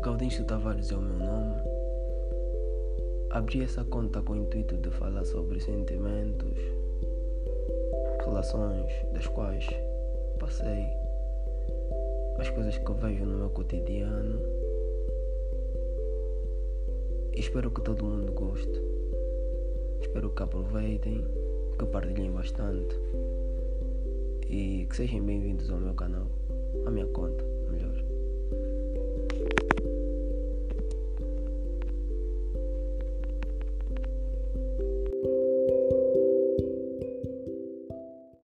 Gaudêncio Tavares é o meu nome. Abri essa conta com o intuito de falar sobre sentimentos, relações das quais passei, as coisas que eu vejo no meu cotidiano. Espero que todo mundo goste. Espero que aproveitem, que partilhem bastante e que sejam bem-vindos ao meu canal, à minha conta.